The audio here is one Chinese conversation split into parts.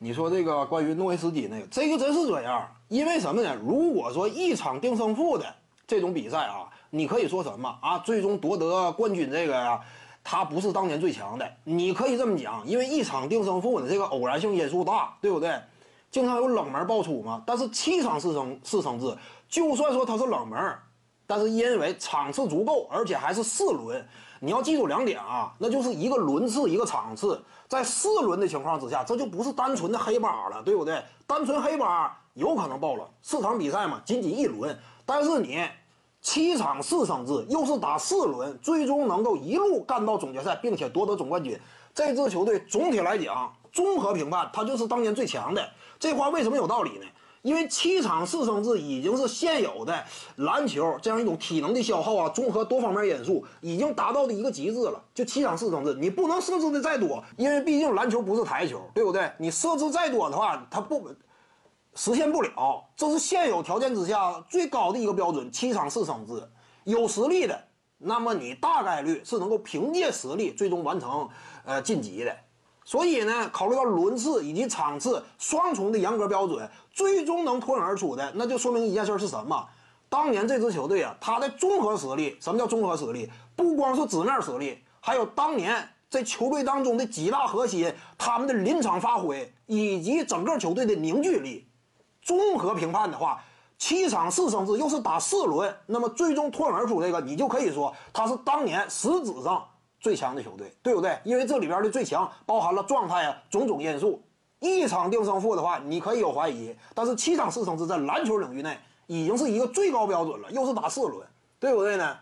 你说这个关于诺维斯基那个，这个真是这样，因为什么呢？如果说一场定胜负的这种比赛啊，你可以说什么啊？最终夺得冠军这个呀，他不是当年最强的，你可以这么讲，因为一场定胜负的这个偶然性因素大，对不对？经常有冷门爆出嘛。但是七场四胜四胜制，就算说他是冷门，但是因为场次足够，而且还是四轮。你要记住两点啊，那就是一个轮次，一个场次，在四轮的情况之下，这就不是单纯的黑八了，对不对？单纯黑八有可能爆了，四场比赛嘛，仅仅一轮，但是你七场四胜制，又是打四轮，最终能够一路干到总决赛，并且夺得总冠军，这支球队总体来讲，综合评判，他就是当年最强的。这话为什么有道理呢？因为七场四胜制已经是现有的篮球这样一种体能的消耗啊，综合多方面因素，已经达到的一个极致了。就七场四胜制，你不能设置的再多，因为毕竟篮球不是台球，对不对？你设置再多的话，它不实现不了。这是现有条件之下最高的一个标准，七场四胜制。有实力的，那么你大概率是能够凭借实力最终完成呃晋级的。所以呢，考虑到轮次以及场次双重的严格标准，最终能脱颖而出的，那就说明一件事是什么？当年这支球队啊，它的综合实力，什么叫综合实力？不光是纸面实力，还有当年在球队当中的几大核心，他们的临场发挥以及整个球队的凝聚力。综合评判的话，七场四胜制又是打四轮，那么最终脱颖而出这个，你就可以说他是当年实质上。最强的球队，对不对？因为这里边的最强包含了状态啊，种种因素。一场定胜负的话，你可以有怀疑，但是七场四胜制在篮球领域内已经是一个最高标准了，又是打四轮，对不对呢？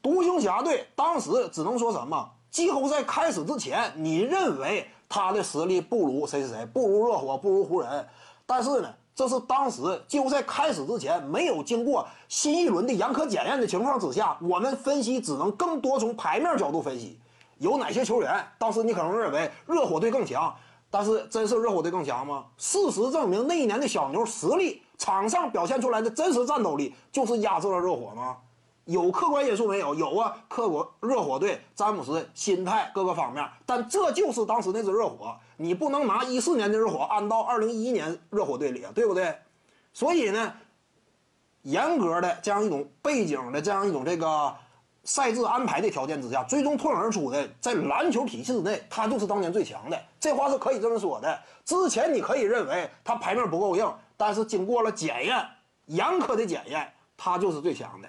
独行侠队当时只能说什么？季后赛开始之前，你认为他的实力不如谁谁谁，不如热火，不如湖人，但是呢？这是当时季后赛开始之前没有经过新一轮的严苛检验的情况之下，我们分析只能更多从牌面角度分析，有哪些球员？当时你可能认为热火队更强，但是真是热火队更强吗？事实证明，那一年的小牛实力，场上表现出来的真实战斗力，就是压制了热火吗？有客观因素没有？有啊，客观热火队詹姆斯心态各个方面，但这就是当时那支热火，你不能拿一四年的热火安到二零一一年热火队里啊，对不对？所以呢，严格的这样一种背景的这样一种这个赛制安排的条件之下，最终脱颖而出的，在篮球体系之内，他就是当年最强的，这话是可以这么说的。之前你可以认为他牌面不够硬，但是经过了检验，严苛的检验，他就是最强的。